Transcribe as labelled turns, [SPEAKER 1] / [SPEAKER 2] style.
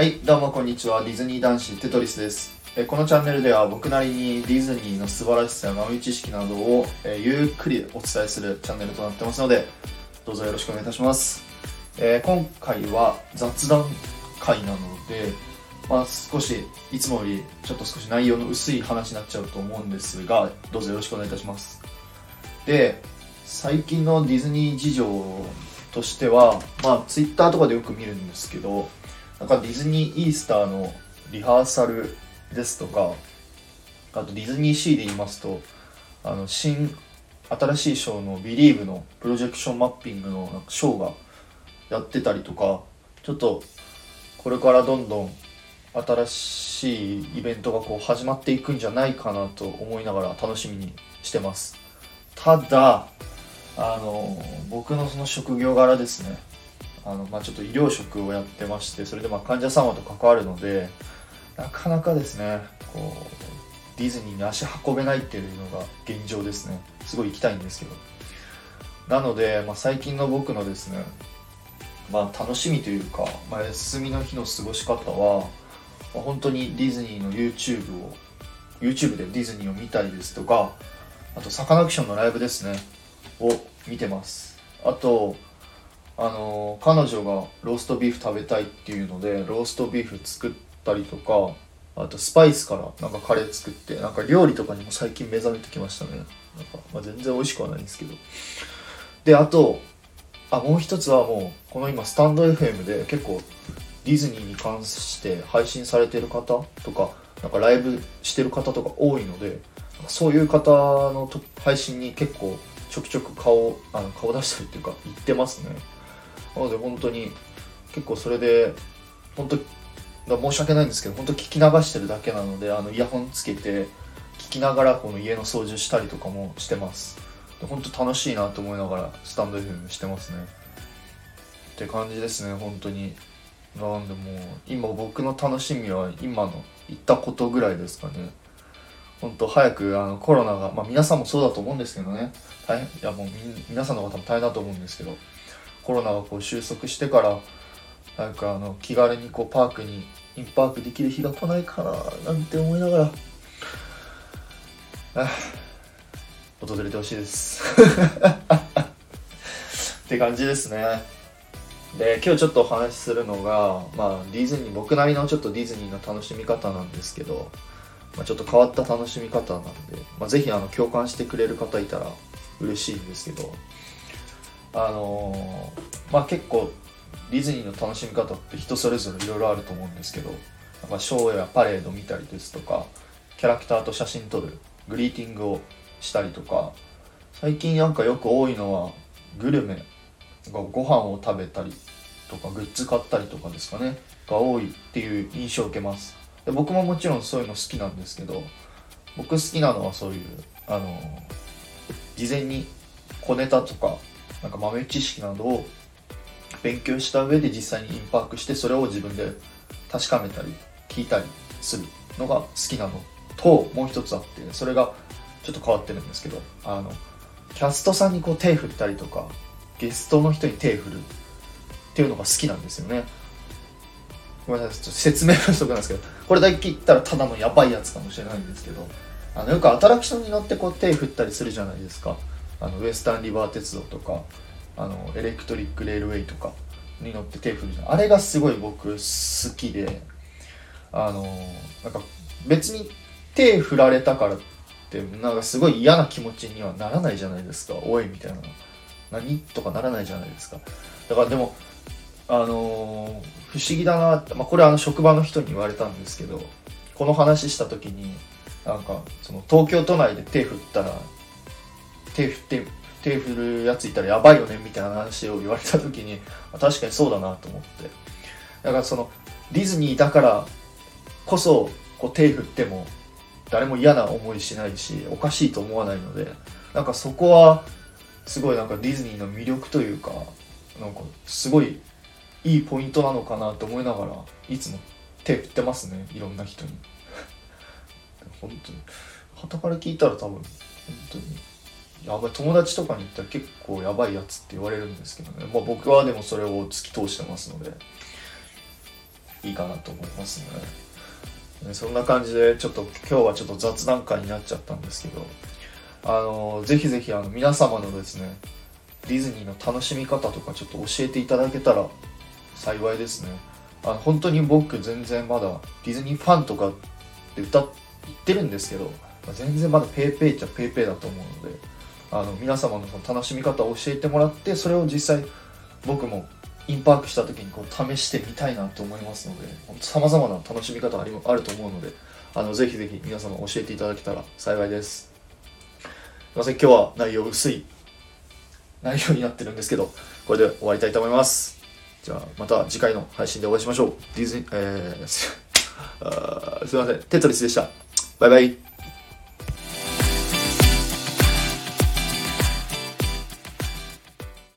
[SPEAKER 1] はい、どうもこんにちは。ディズニー男子テトリスです。えこのチャンネルでは僕なりにディズニーの素晴らしさや豆知識などを、えゆっくりお伝えするチャンネルとなってますので、どうぞよろしくお願いいたします。えー今回は雑談会なので、まあ、少しいつもよりちょっと少し内容の薄い話になっちゃうと思うんですが、どうぞよろしくお願いいたします。で、最近のディズニー事情としては、まあ、ツイッターとかでよく見るんですけど、なんかディズニーイースターのリハーサルですとかあとディズニーシーで言いますとあの新新しいショーの「Believe」のプロジェクションマッピングのショーがやってたりとかちょっとこれからどんどん新しいイベントがこう始まっていくんじゃないかなと思いながら楽しみにしてます。ただあの僕のその職業柄ですね。あの、まあ、ちょっと医療職をやってましてそれでまあ患者様と関わるのでなかなかですねこうディズニーに足運べないっていうのが現状ですね。すごい行きたいんですけど。なので、まあ、最近の僕のですねまあ楽しみというか、まあ、休みの日の過ごし方は、まあ、本当にディズニーの YouTube を YouTube でディズニーを見たりですとかあとサカナクションのライブですねを見てます。あとあの彼女がローストビーフ食べたいっていうのでローストビーフ作ったりとかあとスパイスからなんかカレー作ってなんか料理とかにも最近目覚めてきましたね。なんか、まあ、全然美味しくはないんですけど。であとあもう一つはもうこの今スタンド FM で結構ディズニーに関して配信されてる方とかなんかライブしてる方とか多いのでそういう方の配信に結構ちょくちょく顔あの顔出したりっていうか言ってますね。なので本当に結構それで本当申し訳ないんですけど本当聞き流してるだけなのであのイヤホンつけて聞きながらこの家の掃除したりとかもしてます。で本当楽しいなと思いながらスタンド FM してますね。って感じですね本当に。なんでもう今僕の楽しみは今の言ったことぐらいですかね。本当早くあのコロナが、まあ、皆さんもそうだと思うんですけどね。大変いやもう皆さんの方も大変だと思うんですけど。コロナがこう収束してからなんかあの気軽にこうパークにインパークできる日が来ないかななんて思いながらあ訪れてほしいです。って感じですね。で今日ちょっとお話しするのがまあディズニー僕なりのちょっとディズニーの楽しみ方なんですけど、まあ、ちょっと変わった楽しみ方なんで、まあ、ぜひあの共感してくれる方いたら嬉しいんですけどあのーまあ結構ディズニーの楽しみ方って人それぞれいろいろあると思うんですけどなんかショーやパレード見たりですとかキャラクターと写真撮るグリーティングをしたりとか最近なんかよく多いのはグルメがご飯を食べたりとかグッズ買ったりとかですかねが多いっていう印象を受けます。で僕ももちろんそういうの好きなんですけど僕好きなのはそういうあの事前に小ネタとかなんか豆知識などを勉強した上で実際にインパークしてそれを自分で確かめたり聞いたりするのが好きなのともう一つあってそれがちょっと変わってるんですけどあのキャストさんにこう手振ったりとかゲストの人に手振るっていうのが好きなんですよね。ごめんなさいちょっと説明不足なんですけどこれだけ聞いたらただのやばいやつかもしれないんですけどあのよくアトラクションに乗ってこう手振ったりするじゃないですか。あのウエスタンリバー鉄道とかあのエレクトリックレールウェイとかに乗って手振るじゃん。あれがすごい僕好きであのなんか別に手振られたからってなんかすごい嫌な気持ちにはならないじゃないですか。おいみたいな何とかならないじゃないですか。だからでもあの不思議だなって、まあ、これはあの職場の人に言われたんですけどこの話した時になんかその東京都内で手振ったら手振って手振るやついたらやばいよねみたいな話を言われた時に 確かにそうだなと思って。だからそのディズニーだからこそこう手振っても誰も嫌な思いしないしおかしいと思わないのでなんかそこはすごいなんかディズニーの魅力というかなんかすごいいいポイントなのかなと思いながらいつも手振ってますねいろんな人に。本当に。傍から聞いたら多分本当に。やばい友達とかに言ったら結構やばいやつって言われるんですけどね、まあ、僕はでもそれを突き通してますのでいいかなと思いますね。そんな感じでちょっと今日はちょっと雑談会になっちゃったんですけどあのぜひぜひあの皆様のですねディズニーの楽しみ方とかちょっと教えていただけたら幸いですね。あの本当に僕全然まだディズニーファンとかって歌ってるんですけど全然まだ PayPay っちゃ PayPay だと思うのであの皆様のその楽しみ方を教えてもらってそれを実際僕もインパークした時にこう試してみたいなと思いますのでさまざまな楽しみ方ありあると思うのであのぜひぜひ皆様教えていただけたら幸いです。すいません。今日は内容薄い内容になってるんですけどこれで終わりたいと思います。じゃあまた次回の配信でお会いしましょう。ディズニー、えー、す いません。テトリスでした。バイバイ。